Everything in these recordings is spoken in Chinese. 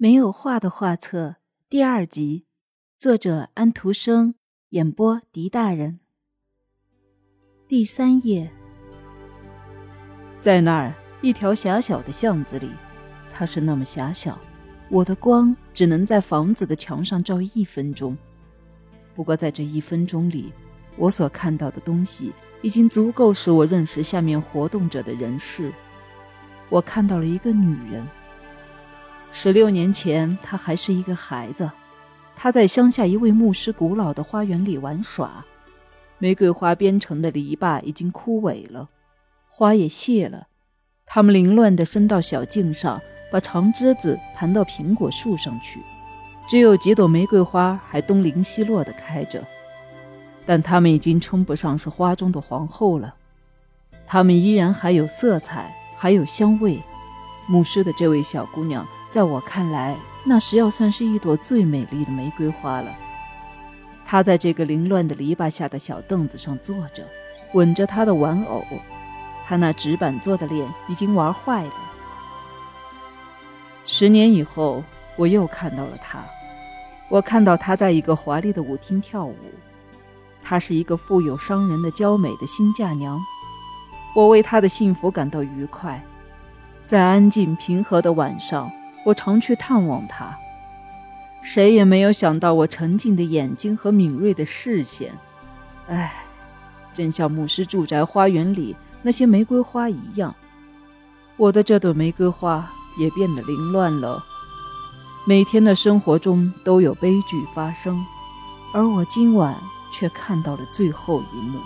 没有画的画册第二集，作者安徒生，演播狄大人。第三页，在那儿一条狭小的巷子里，它是那么狭小，我的光只能在房子的墙上照一分钟。不过在这一分钟里，我所看到的东西已经足够使我认识下面活动着的人事。我看到了一个女人。十六年前，他还是一个孩子。他在乡下一位牧师古老的花园里玩耍。玫瑰花编成的篱笆已经枯萎了，花也谢了。它们凌乱地伸到小径上，把长枝子盘到苹果树上去。只有几朵玫瑰花还东零西落地开着，但它们已经称不上是花中的皇后了。它们依然还有色彩，还有香味。牧师的这位小姑娘。在我看来，那时要算是一朵最美丽的玫瑰花了。她在这个凌乱的篱笆下的小凳子上坐着，吻着她的玩偶。她那纸板做的脸已经玩坏了。十年以后，我又看到了她。我看到她在一个华丽的舞厅跳舞。她是一个富有商人的娇美的新嫁娘。我为她的幸福感到愉快。在安静平和的晚上。我常去探望他，谁也没有想到我沉静的眼睛和敏锐的视线。唉，正像牧师住宅花园里那些玫瑰花一样，我的这朵玫瑰花也变得凌乱了。每天的生活中都有悲剧发生，而我今晚却看到了最后一幕。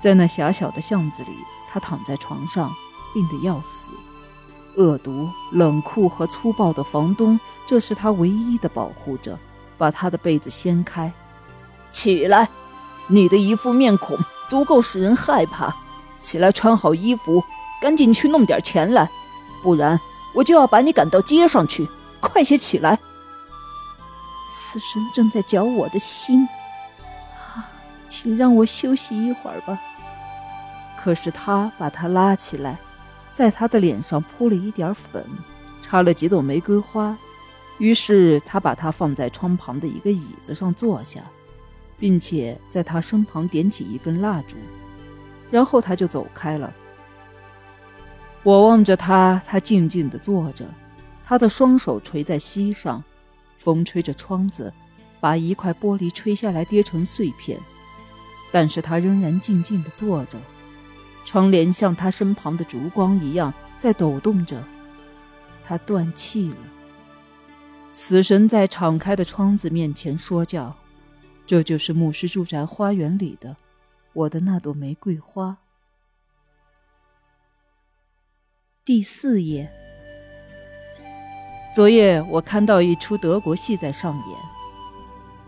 在那狭小的巷子里，他躺在床上，病得要死。恶毒、冷酷和粗暴的房东，这是他唯一的保护者。把他的被子掀开，起来，你的一副面孔足够使人害怕。起来，穿好衣服，赶紧去弄点钱来，不然我就要把你赶到街上去。快些起来！死神正在绞我的心，啊，请让我休息一会儿吧。可是他把他拉起来。在他的脸上铺了一点粉，插了几朵玫瑰花，于是他把他放在窗旁的一个椅子上坐下，并且在他身旁点起一根蜡烛，然后他就走开了。我望着他，他静静地坐着，他的双手垂在膝上，风吹着窗子，把一块玻璃吹下来跌成碎片，但是他仍然静静地坐着。窗帘像他身旁的烛光一样在抖动着，他断气了。死神在敞开的窗子面前说教：“这就是牧师住宅花园里的我的那朵玫瑰花。”第四页。昨夜我看到一出德国戏在上演，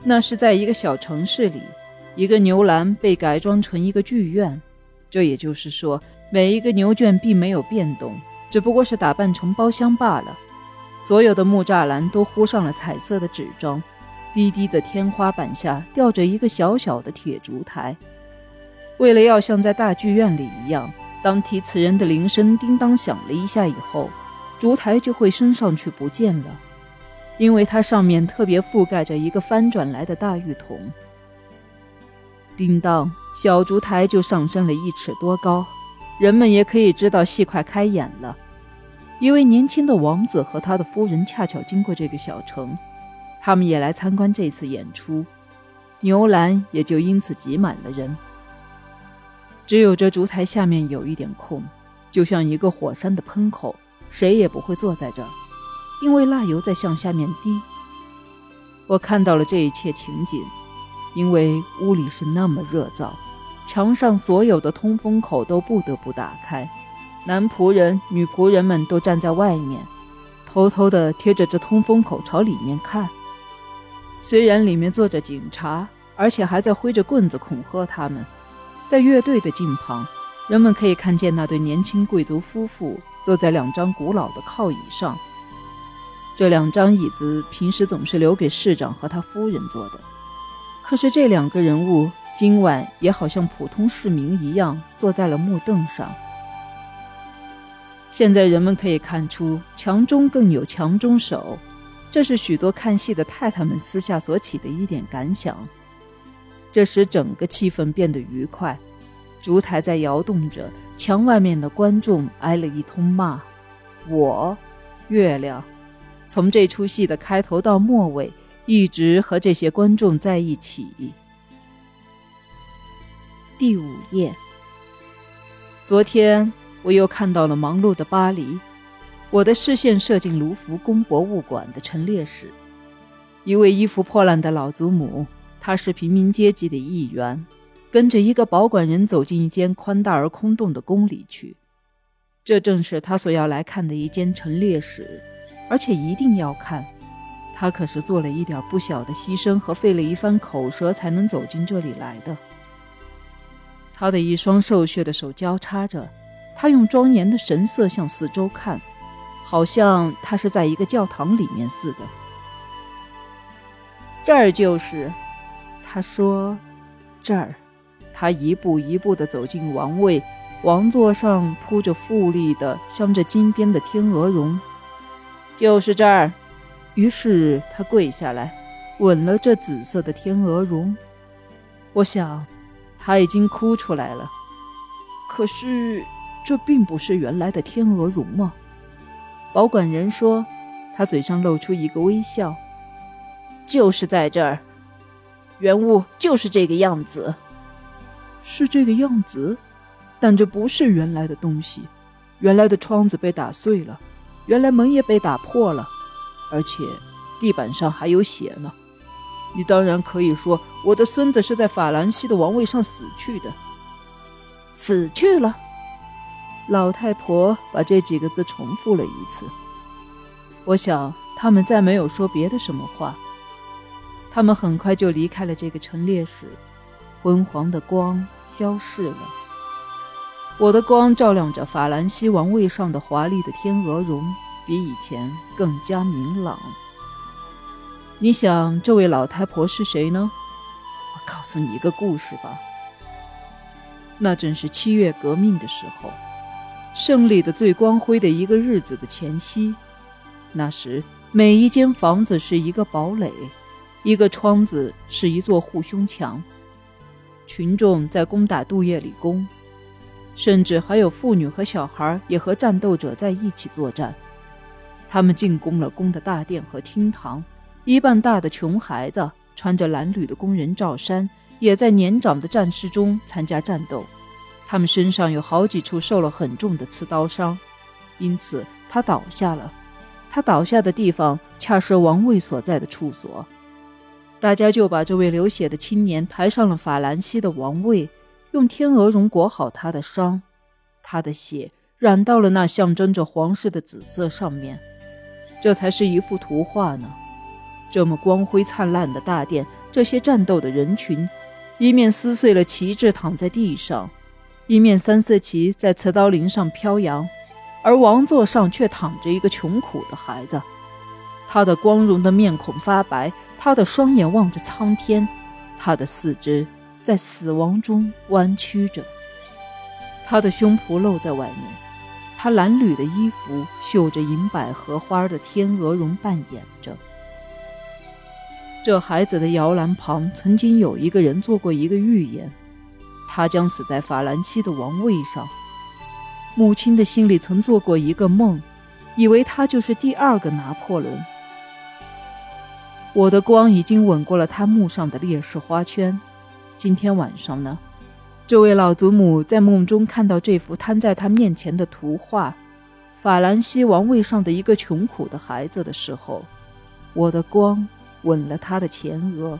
那是在一个小城市里，一个牛栏被改装成一个剧院。这也就是说，每一个牛圈并没有变动，只不过是打扮成包厢罢了。所有的木栅栏都糊上了彩色的纸张，低低的天花板下吊着一个小小的铁烛台。为了要像在大剧院里一样，当提词人的铃声叮当响了一下以后，烛台就会升上去不见了，因为它上面特别覆盖着一个翻转来的大浴桶。叮当。小烛台就上升了一尺多高，人们也可以知道戏快开演了。一位年轻的王子和他的夫人恰巧经过这个小城，他们也来参观这次演出，牛栏也就因此挤满了人。只有这烛台下面有一点空，就像一个火山的喷口，谁也不会坐在这儿，因为蜡油在向下面滴。我看到了这一切情景，因为屋里是那么热燥。墙上所有的通风口都不得不打开，男仆人、女仆人们都站在外面，偷偷地贴着这通风口朝里面看。虽然里面坐着警察，而且还在挥着棍子恐吓他们，在乐队的近旁，人们可以看见那对年轻贵族夫妇坐在两张古老的靠椅上。这两张椅子平时总是留给市长和他夫人坐的，可是这两个人物。今晚也好像普通市民一样坐在了木凳上。现在人们可以看出，强中更有强中手，这是许多看戏的太太们私下所起的一点感想。这使整个气氛变得愉快。烛台在摇动着，墙外面的观众挨了一通骂。我，月亮，从这出戏的开头到末尾，一直和这些观众在一起。第五页。昨天我又看到了忙碌的巴黎，我的视线射进卢浮宫博物馆的陈列室。一位衣服破烂的老祖母，她是平民阶级的一员，跟着一个保管人走进一间宽大而空洞的宫里去。这正是他所要来看的一间陈列室，而且一定要看。他可是做了一点不小的牺牲和费了一番口舌才能走进这里来的。他的一双瘦削的手交叉着，他用庄严的神色向四周看，好像他是在一个教堂里面似的。这儿就是，他说，这儿。他一步一步地走进王位，王座上铺着富丽的、镶着金边的天鹅绒，就是这儿。于是他跪下来，吻了这紫色的天鹅绒。我想。他已经哭出来了，可是这并不是原来的天鹅绒吗？保管人说，他嘴上露出一个微笑，就是在这儿，原物就是这个样子，是这个样子，但这不是原来的东西，原来的窗子被打碎了，原来门也被打破了，而且地板上还有血呢。你当然可以说，我的孙子是在法兰西的王位上死去的。死去了。老太婆把这几个字重复了一次。我想他们再没有说别的什么话。他们很快就离开了这个陈列室，昏黄的光消逝了。我的光照亮着法兰西王位上的华丽的天鹅绒，比以前更加明朗。你想这位老太婆是谁呢？我告诉你一个故事吧。那正是七月革命的时候，胜利的最光辉的一个日子的前夕。那时，每一间房子是一个堡垒，一个窗子是一座护胸墙。群众在攻打杜叶里宫，甚至还有妇女和小孩也和战斗者在一起作战。他们进攻了宫的大殿和厅堂。一半大的穷孩子，穿着蓝履的工人罩衫，也在年长的战士中参加战斗。他们身上有好几处受了很重的刺刀伤，因此他倒下了。他倒下的地方恰是王位所在的处所。大家就把这位流血的青年抬上了法兰西的王位，用天鹅绒裹好他的伤。他的血染到了那象征着皇室的紫色上面，这才是一幅图画呢。这么光辉灿烂的大殿，这些战斗的人群，一面撕碎了旗帜躺在地上，一面三色旗在刺刀林上飘扬，而王座上却躺着一个穷苦的孩子，他的光荣的面孔发白，他的双眼望着苍天，他的四肢在死亡中弯曲着，他的胸脯露在外面，他蓝缕的衣服绣着银百合花的天鹅绒扮演着。这孩子的摇篮旁曾经有一个人做过一个预言，他将死在法兰西的王位上。母亲的心里曾做过一个梦，以为他就是第二个拿破仑。我的光已经吻过了他墓上的烈士花圈。今天晚上呢，这位老祖母在梦中看到这幅摊在她面前的图画——法兰西王位上的一个穷苦的孩子的时候，我的光。吻了他的前额。